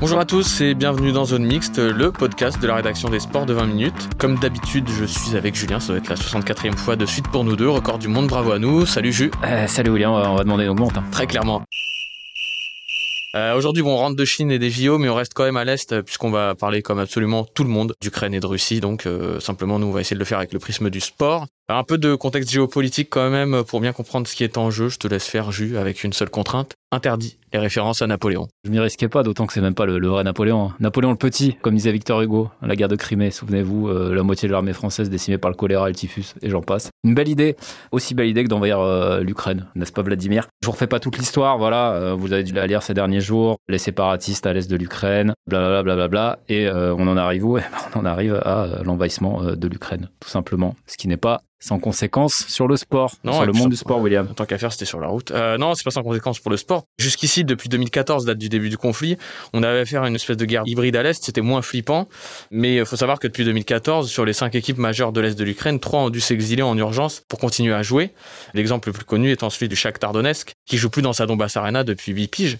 Bonjour à tous et bienvenue dans Zone Mixte, le podcast de la rédaction des sports de 20 minutes. Comme d'habitude, je suis avec Julien, ça doit être la 64e fois de suite pour nous deux, record du monde, bravo à nous. Salut Jus. Euh, salut William, on va, on va demander une augmente. hein. Très clairement. Euh, Aujourd'hui, bon, on rentre de Chine et des JO, mais on reste quand même à l'Est, puisqu'on va parler comme absolument tout le monde d'Ukraine et de Russie. Donc, euh, simplement, nous, on va essayer de le faire avec le prisme du sport. Un peu de contexte géopolitique quand même, pour bien comprendre ce qui est en jeu. Je te laisse faire Jus avec une seule contrainte. Interdit les références à Napoléon. Je m'y risquais pas, d'autant que c'est même pas le, le vrai Napoléon. hein. Napoléon le Petit, comme disait Victor Hugo, la guerre de Crimée, souvenez-vous, euh, la moitié de l'armée française décimée par le choléra et le typhus, et j'en passe. Une belle idée, aussi belle idée que d'envahir euh, l'Ukraine, n'est-ce pas Vladimir? Je vous refais pas toute l'histoire, voilà, euh, vous avez dû la lire ces derniers jours, les séparatistes à l'est de l'Ukraine, blablabla, blablabla, et on en arrive où? Eh ben, On en arrive à l'envahissement de l'Ukraine, tout simplement, ce qui n'est pas sans conséquence sur le sport, Non, sur le monde ça- du sport, William. Tant qu'à faire, c'était sur la route. Non, c'est pas sans conséquence pour le sport. Jusqu'ici, depuis 2014, date du début du conflit, on avait affaire à une espèce de guerre hybride à l'Est. C'était moins flippant. Mais il faut savoir que depuis 2014, sur les cinq équipes majeures de l'Est de l'Ukraine, trois ont dû s'exiler en urgence pour continuer à jouer. L'exemple le plus connu étant celui du Shakhtar Donetsk, qui joue plus dans sa Donbass Arena depuis 8 piges.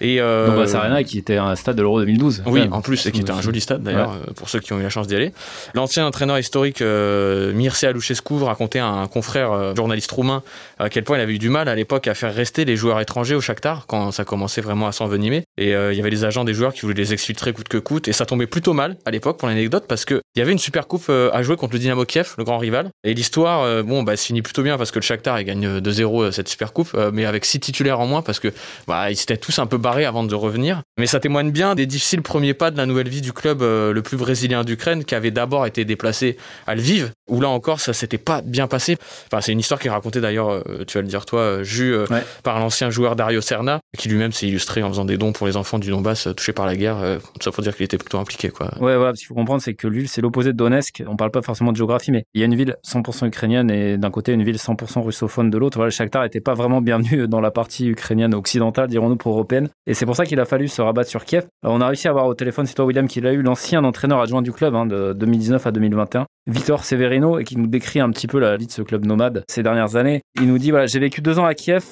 Et, euh, Donbass Arena, qui était un stade de l'Euro 2012. oui, même. en plus, et qui était un joli stade d'ailleurs, Ouais. euh, pour ceux qui ont eu la chance d'y aller. L'ancien entraîneur historique euh, Mircea Luchescu racontait à un confrère euh, journaliste roumain à quel point il avait eu du mal à l'époque à faire rester les joueurs étrangers au Shakhtar quand ça commençait vraiment à s'envenimer. Et euh, il y avait les agents des joueurs qui voulaient les exfiltrer coûte que coûte. Et ça tombait plutôt mal à l'époque pour l'anecdote parce que il y avait une super coupe euh, à jouer contre le Dynamo Kiev, le grand rival. Et l'histoire, euh, bon, bah, se finit plutôt bien parce que le Shakhtar il gagne euh, 2-0 euh, cette super coupe, mais avec six titulaires en moins parce que bah, ils s'étaient tous un peu barrés avant de revenir. Mais ça témoigne bien des difficiles premiers pas de la nouvelle vie du club le plus brésilien d'Ukraine qui avait d'abord été déplacé à Lviv, où là encore ça s'était pas bien passé. Enfin, c'est une histoire qui est racontée d'ailleurs, euh, tu vas le dire toi, euh, Jus, euh, Ouais. par l'ancien joueur Dario Serna, qui lui-même s'est illustré en faisant des dons pour les enfants du Donbass touchés par la guerre. Ça pour dire qu'il était plutôt impliqué, quoi. Ouais, voilà, ce qu'il faut comprendre, c'est que Lviv, c'est l'opposé de Donetsk. On parle pas forcément de géographie, mais il y a une ville 100% ukrainienne et d'un côté une ville 100% russophone de l'autre. Voilà, le Shakhtar était pas vraiment bienvenu dans la partie ukrainienne occidentale, dirons-nous, pour européenne. Et c'est pour ça qu'il a fallu se rabattre sur Kiev. Alors, on a réussi à avoir au téléphone, c'est toi, William, qui l'a eu, l'ancien entraîneur adjoint du club, hein, de 2019 à 2021. Victor Severino, et qui nous décrit un petit peu la vie de ce club nomade ces dernières années. Il nous dit, voilà, j'ai vécu deux ans à Kiev,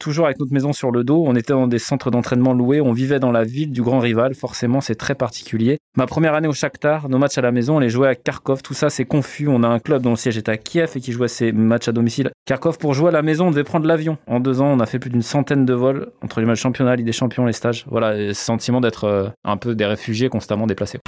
toujours avec notre maison sur le dos. On était dans des centres d'entraînement loués. On vivait dans la ville du grand rival. Forcément, c'est très particulier. Ma première année au Shakhtar, nos matchs à la maison, on les jouait à Kharkov. Tout ça, c'est confus. On a un club dont le siège est à Kiev et qui jouait ses matchs à domicile. Kharkov, pour jouer à la maison, on devait prendre l'avion. En deux ans, on a fait plus d'une centaine de vols entre les matchs championnat, Ligue des champions, les stages. Voilà, sentiment d'être euh, un peu des réfugiés constamment déplacés.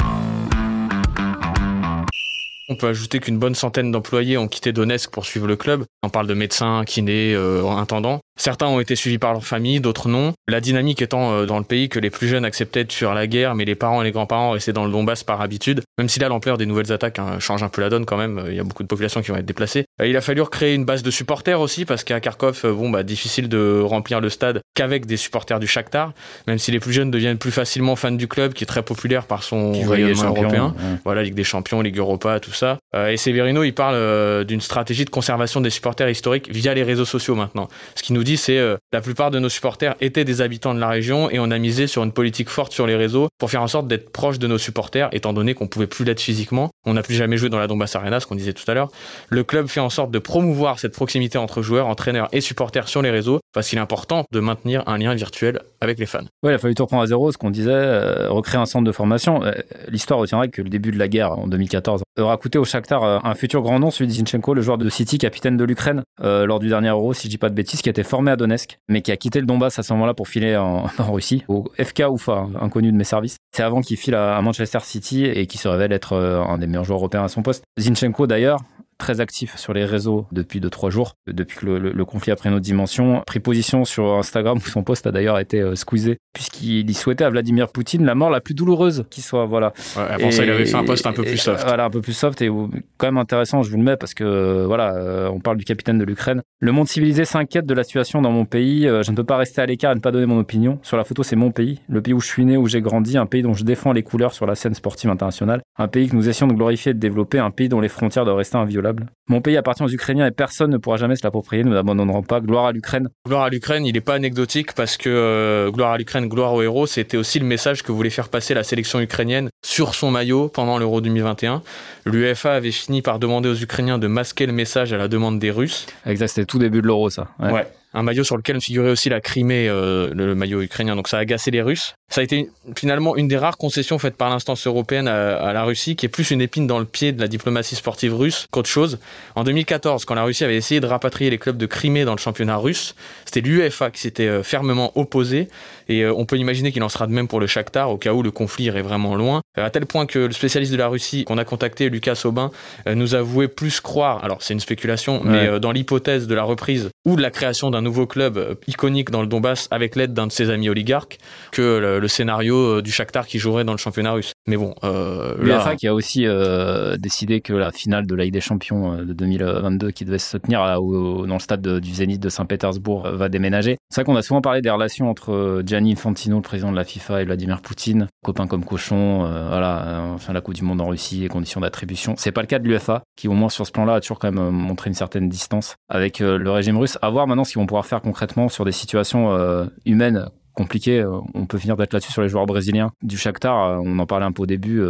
On peut ajouter qu'une bonne centaine d'employés ont quitté Donetsk pour suivre le club. On parle de médecins, kinés, euh, intendants. Certains ont été suivis par leur famille, d'autres non. La dynamique étant euh, dans le pays que les plus jeunes acceptaient de fuir la guerre, mais les parents et les grands-parents restaient dans le Donbass par habitude. Même si là, l'ampleur des nouvelles attaques hein, change un peu la donne quand même. Il y a beaucoup de populations qui vont être déplacées. Euh, il a fallu recréer une base de supporters aussi, parce qu'à Kharkov, euh, bon, bah, difficile de remplir le stade qu'avec des supporters du Shakhtar. Même si les plus jeunes deviennent plus facilement fans du club, qui est très populaire par son rayonnement européen ouais. voilà, Ligue des Champions, Ligue Europa, tout ça. Euh, et Severino, il parle euh, d'une stratégie de conservation des supporters historiques via les réseaux sociaux maintenant. Ce qu'il nous dit, c'est euh, la plupart de nos supporters étaient des habitants de la région et on a misé sur une politique forte sur les réseaux pour faire en sorte d'être proche de nos supporters, étant donné qu'on pouvait plus l'être physiquement. On n'a plus jamais joué dans la Donbass Arena, ce qu'on disait tout à l'heure. Le club fait en sorte de promouvoir cette proximité entre joueurs, entraîneurs et supporters sur les réseaux, parce qu'il est important de maintenir un lien virtuel avec les fans. Ouais, il a fallu tout reprendre à zéro, ce qu'on disait, recréer un centre de formation. L'histoire retiendra que le début de la guerre en 2014 aura coûté au Shakhtar euh, un futur grand nom, celui de Zinchenko, le joueur de City, capitaine de l'Ukraine, euh, lors du dernier Euro, si je dis pas de bêtises, qui a été formé à Donetsk, mais qui a quitté le Donbass à ce moment-là pour filer en, Russie, au FK Ufa, hein, inconnu de mes services. C'est avant qu'il file à, à Manchester City et qui se révèle être euh, un des meilleurs joueurs européens à son poste. Zinchenko, d'ailleurs, très actif sur les réseaux depuis 2-3 jours, depuis que le, conflit a pris notre dimension. Pris position sur Instagram où son post a d'ailleurs été euh, squeezé, puisqu'il souhaitait à Vladimir Poutine la mort la plus douloureuse qui soit. Voilà. Ouais, avant ça, il avait fait un post un peu plus soft. Voilà, un peu plus soft et quand même intéressant, je vous le mets parce que voilà, euh, on parle du capitaine de l'Ukraine. Le monde civilisé s'inquiète de la situation dans mon pays. Euh, je ne peux pas rester à l'écart et ne pas donner mon opinion. Sur la photo, c'est mon pays, le pays où je suis né, où j'ai grandi, un pays dont je défends les couleurs sur la scène sportive internationale, un pays que nous essayons de glorifier et de développer, un pays dont les frontières doivent rester inviolables. Mon pays appartient aux Ukrainiens et personne ne pourra jamais se l'approprier. Nous n'abandonnerons pas. Gloire à l'Ukraine. Gloire à l'Ukraine, il n'est pas anecdotique parce que euh, gloire à l'Ukraine, gloire aux héros, c'était aussi le message que voulait faire passer la sélection ukrainienne sur son maillot pendant l'Euro 2021. L'UEFA avait fini par demander aux Ukrainiens de masquer le message à la demande des Russes. Exact, c'était tout début de l'Euro, ça. ouais un maillot sur lequel figurait aussi la Crimée, euh, le maillot ukrainien. Donc ça a agacé les Russes. Ça a été finalement une des rares concessions faites par l'instance européenne à, la Russie, qui est plus une épine dans le pied de la diplomatie sportive russe qu'autre chose. En 2014, quand la Russie avait essayé de rapatrier les clubs de Crimée dans le championnat russe, c'était l'UEFA qui s'était euh, fermement opposé. Et euh, on peut imaginer qu'il en sera de même pour le Shakhtar, au cas où le conflit irait vraiment loin. À tel point que le spécialiste de la Russie qu'on a contacté, Lucas Aubin, nous avouait plus croire, alors c'est une spéculation, mais dans l'hypothèse de la reprise ou de la création d'un nouveau club euh, iconique dans le Donbass avec l'aide d'un de ses amis oligarques que le, scénario euh, du Shakhtar qui jouerait dans le championnat russe. Mais bon, euh, qui a aussi euh, décidé que la finale de la Ligue des Champions de 2022 qui devait se tenir dans le stade du Zénith de Saint-Pétersbourg va déménager. C'est vrai qu'on a souvent parlé des relations entre Gianni Infantino, le président de la FIFA, et Vladimir Poutine, copains comme cochon, voilà, enfin la Coupe du Monde en Russie, les conditions d'attribution. C'est pas le cas de l'UEFA qui au moins sur ce plan-là a toujours quand même montré une certaine distance avec le régime russe. À voir maintenant ce qu'ils vont pouvoir faire concrètement sur des situations euh, humaines compliquées. Euh, on peut finir d'être là-dessus sur les joueurs brésiliens du Shakhtar. Euh, on en parlait un peu au début.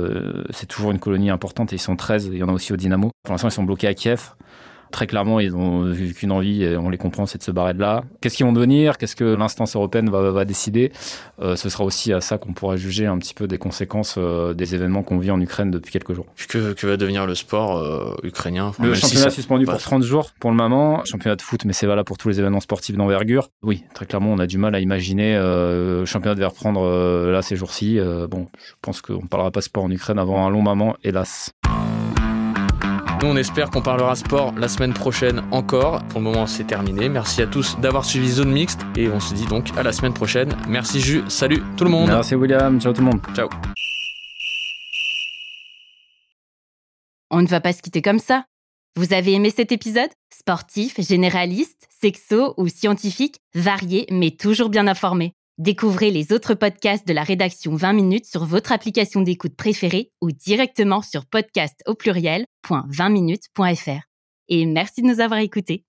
C'est toujours une colonie importante et ils sont 13. Il y en a aussi au Dynamo. Pour l'instant, ils sont bloqués à Kiev très clairement, ils ont vu qu'une envie, et on les comprend, c'est de se barrer de là. Qu'est-ce qu'ils vont devenir? Qu'est-ce que l'instance européenne va, décider? Euh, Ce sera aussi à ça qu'on pourra juger un petit peu des conséquences euh, des événements qu'on vit en Ukraine depuis quelques jours. Que, que va devenir le sport euh, ukrainien? Le championnat suspendu pour 30 jours pour le moment. Championnat de foot, mais c'est valable pour tous les événements sportifs d'envergure. Oui, très clairement, on a du mal à imaginer le championnat devait reprendre là ces jours-ci. bon, je pense qu'on ne parlera pas sport en Ukraine avant un long moment, hélas. Nous, on espère qu'on parlera sport la semaine prochaine encore. Pour le moment, c'est terminé. Merci à tous d'avoir suivi Zone Mixte et on se dit donc à la semaine prochaine. Merci Jus, salut tout le monde. Merci William, ciao tout le monde. Ciao. On ne va pas se quitter comme ça. Vous avez aimé cet épisode? Sportif, généraliste, sexo ou scientifique, varié mais toujours bien informé. Découvrez les autres podcasts de la rédaction 20 minutes sur votre application d'écoute préférée ou directement sur podcast au pluriel.20minutes.fr. Et merci de nous avoir écoutés.